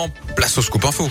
En place au scoop info.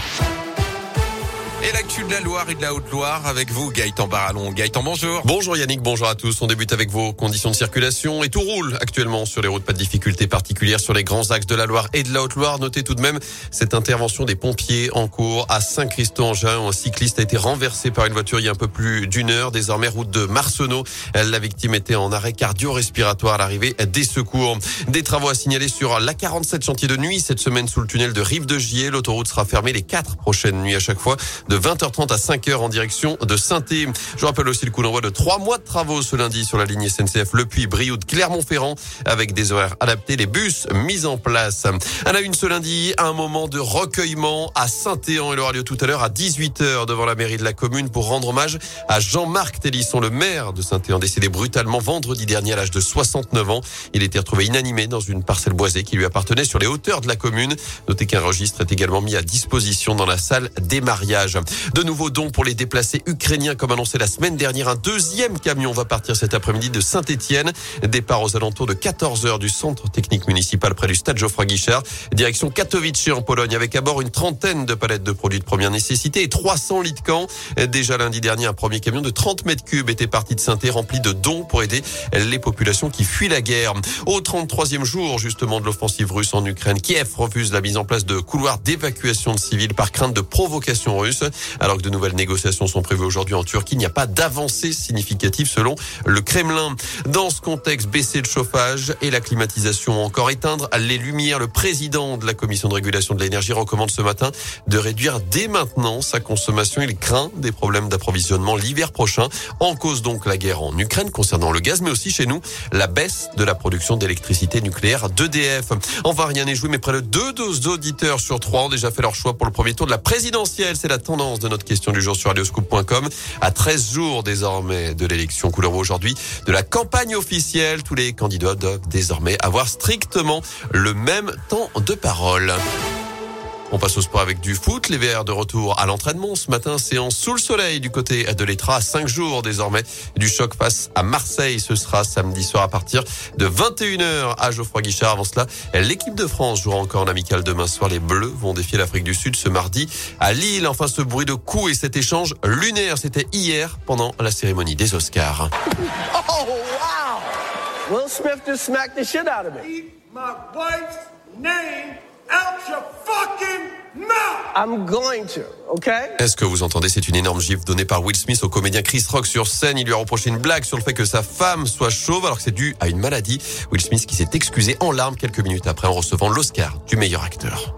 Et l'actu de la Loire et de la Haute-Loire avec vous, Gaëtan Barallon. Gaëtan, bonjour. Bonjour Yannick, bonjour à tous. On débute avec vos conditions de circulation et tout roule actuellement sur les routes. Pas de difficultés particulières sur les grands axes de la Loire et de la Haute-Loire. Notez tout de même cette intervention des pompiers en cours à Saint-Christo-en-Gin où un cycliste a été renversé par une voiture il y a un peu plus d'une heure. Désormais, route de Marcenau. La victime était en arrêt cardio-respiratoire à l'arrivée des secours. Des travaux à signaler sur la 47 chantier de nuit cette semaine sous le tunnel de Rive de Gier. L'autoroute sera fermée les quatre prochaines nuits à chaque fois de 20h30 à 5h en direction de saint Je rappelle aussi le coup d'envoi de trois mois de travaux ce lundi sur la ligne SNCF Le Puy, Brioude, Clermont-Ferrand avec des horaires adaptés, les bus mis en place. À la une ce lundi, un moment de recueillement à Saint-Éan. Il aura lieu tout à l'heure à 18h devant la mairie de la commune pour rendre hommage à Jean-Marc Télisson, le maire de Saint-Éan, décédé brutalement vendredi dernier à l'âge de 69 ans. Il était retrouvé inanimé dans une parcelle boisée qui lui appartenait sur les hauteurs de la commune. Notez qu'un registre est également mis à disposition dans la salle des mariages. De nouveaux dons pour les déplacés ukrainiens, comme annoncé la semaine dernière. Un deuxième camion va partir cet après-midi de Saint-Etienne. Départ aux alentours de 14 heures du centre technique municipal près du stade Geoffroy Guichard. Direction Katowice en Pologne avec à bord une trentaine de palettes de produits de première nécessité et 300 litres de camp. Déjà lundi dernier, un premier camion de 30 mètres cubes était parti de saint rempli de dons pour aider les populations qui fuient la guerre. Au 33e jour, justement, de l'offensive russe en Ukraine, Kiev refuse la mise en place de couloirs d'évacuation de civils par crainte de provocation russe. Alors que de nouvelles négociations sont prévues aujourd'hui en Turquie, il n'y a pas d'avancée significative selon le Kremlin. Dans ce contexte, baisser le chauffage et la climatisation, encore éteindre les lumières. Le président de la commission de régulation de l'énergie recommande ce matin de réduire dès maintenant sa consommation. Il craint des problèmes d'approvisionnement l'hiver prochain. En cause donc la guerre en Ukraine concernant le gaz, mais aussi chez nous la baisse de la production d'électricité nucléaire d'EDF. Enfin, rien n'est mais près de deux doses d'auditeurs sur trois ont déjà fait leur choix pour le premier tour de la présidentielle. C'est la tendance de notre question du jour sur radioscoop.com. À 13 jours désormais de l'élection couleur aujourd'hui de la campagne officielle, tous les candidats doivent désormais avoir strictement le même temps de parole. On passe au sport avec du foot. Les Verts de retour à l'entraînement ce matin. Séance sous le soleil du côté de l'Etra. Cinq jours désormais du choc face à Marseille. Ce sera samedi soir à partir de 21h à Geoffroy Guichard. Avant cela, l'équipe de France jouera encore en amical demain soir. Les Bleus vont défier l'Afrique du Sud ce mardi à Lille. Enfin, ce bruit de coups et cet échange lunaire, c'était hier pendant la cérémonie des Oscars. Oh, wow! Will Smith just smacked the shit out of me. my wife's name I'm going to, okay? Est-ce que vous entendez? C'est une énorme gifle donnée par Will Smith au comédien Chris Rock sur scène. Il lui a reproché une blague sur le fait que sa femme soit chauve alors que c'est dû à une maladie. Will Smith qui s'est excusé en larmes quelques minutes après en recevant l'Oscar du meilleur acteur.